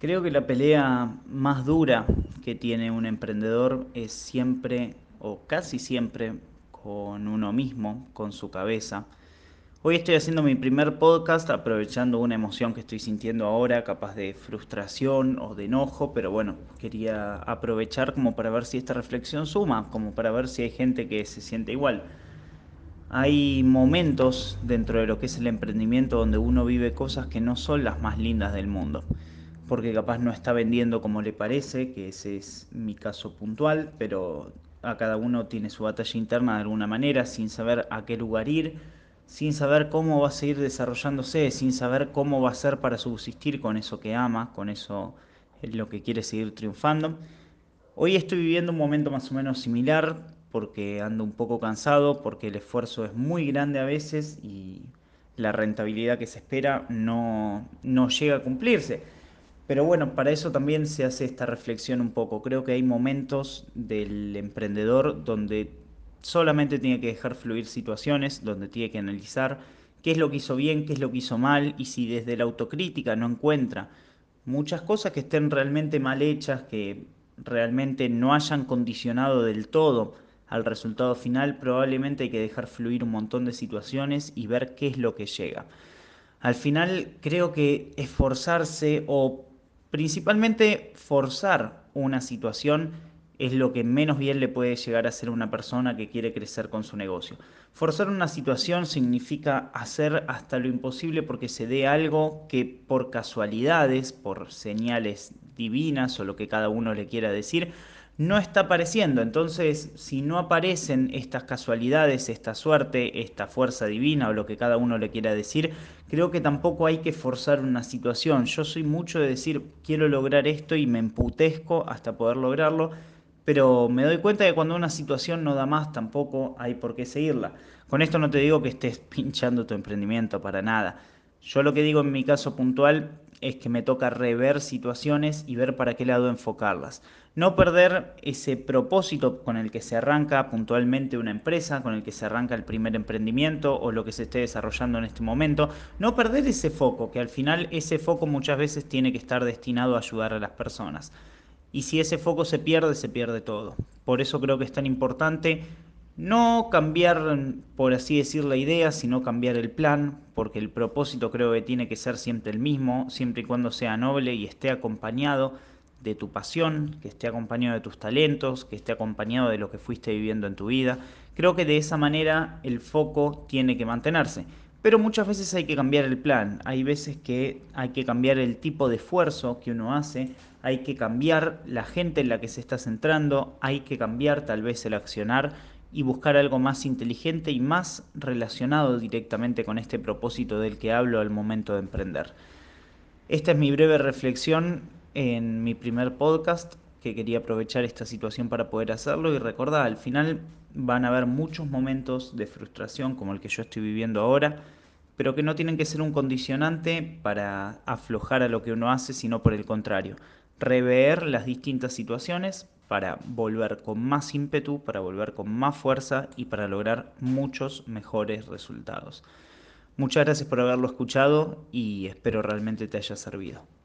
Creo que la pelea más dura que tiene un emprendedor es siempre o casi siempre con uno mismo, con su cabeza. Hoy estoy haciendo mi primer podcast aprovechando una emoción que estoy sintiendo ahora, capaz de frustración o de enojo, pero bueno, quería aprovechar como para ver si esta reflexión suma, como para ver si hay gente que se siente igual. Hay momentos dentro de lo que es el emprendimiento donde uno vive cosas que no son las más lindas del mundo porque capaz no está vendiendo como le parece, que ese es mi caso puntual, pero a cada uno tiene su batalla interna de alguna manera, sin saber a qué lugar ir, sin saber cómo va a seguir desarrollándose, sin saber cómo va a ser para subsistir con eso que ama, con eso es lo que quiere seguir triunfando. Hoy estoy viviendo un momento más o menos similar porque ando un poco cansado, porque el esfuerzo es muy grande a veces y la rentabilidad que se espera no, no llega a cumplirse. Pero bueno, para eso también se hace esta reflexión un poco. Creo que hay momentos del emprendedor donde solamente tiene que dejar fluir situaciones, donde tiene que analizar qué es lo que hizo bien, qué es lo que hizo mal, y si desde la autocrítica no encuentra muchas cosas que estén realmente mal hechas, que realmente no hayan condicionado del todo al resultado final, probablemente hay que dejar fluir un montón de situaciones y ver qué es lo que llega. Al final creo que esforzarse o Principalmente forzar una situación es lo que menos bien le puede llegar a hacer una persona que quiere crecer con su negocio. Forzar una situación significa hacer hasta lo imposible porque se dé algo que por casualidades, por señales divinas o lo que cada uno le quiera decir, no está apareciendo. Entonces, si no aparecen estas casualidades, esta suerte, esta fuerza divina o lo que cada uno le quiera decir, creo que tampoco hay que forzar una situación. Yo soy mucho de decir, quiero lograr esto y me emputezco hasta poder lograrlo, pero me doy cuenta que cuando una situación no da más, tampoco hay por qué seguirla. Con esto no te digo que estés pinchando tu emprendimiento para nada. Yo lo que digo en mi caso puntual es que me toca rever situaciones y ver para qué lado enfocarlas. No perder ese propósito con el que se arranca puntualmente una empresa, con el que se arranca el primer emprendimiento o lo que se esté desarrollando en este momento. No perder ese foco, que al final ese foco muchas veces tiene que estar destinado a ayudar a las personas. Y si ese foco se pierde, se pierde todo. Por eso creo que es tan importante no cambiar, por así decir, la idea, sino cambiar el plan, porque el propósito creo que tiene que ser siempre el mismo, siempre y cuando sea noble y esté acompañado de tu pasión, que esté acompañado de tus talentos, que esté acompañado de lo que fuiste viviendo en tu vida. Creo que de esa manera el foco tiene que mantenerse. Pero muchas veces hay que cambiar el plan, hay veces que hay que cambiar el tipo de esfuerzo que uno hace, hay que cambiar la gente en la que se está centrando, hay que cambiar tal vez el accionar y buscar algo más inteligente y más relacionado directamente con este propósito del que hablo al momento de emprender. Esta es mi breve reflexión en mi primer podcast, que quería aprovechar esta situación para poder hacerlo y recordar, al final van a haber muchos momentos de frustración como el que yo estoy viviendo ahora, pero que no tienen que ser un condicionante para aflojar a lo que uno hace, sino por el contrario, rever las distintas situaciones para volver con más ímpetu, para volver con más fuerza y para lograr muchos mejores resultados. Muchas gracias por haberlo escuchado y espero realmente te haya servido.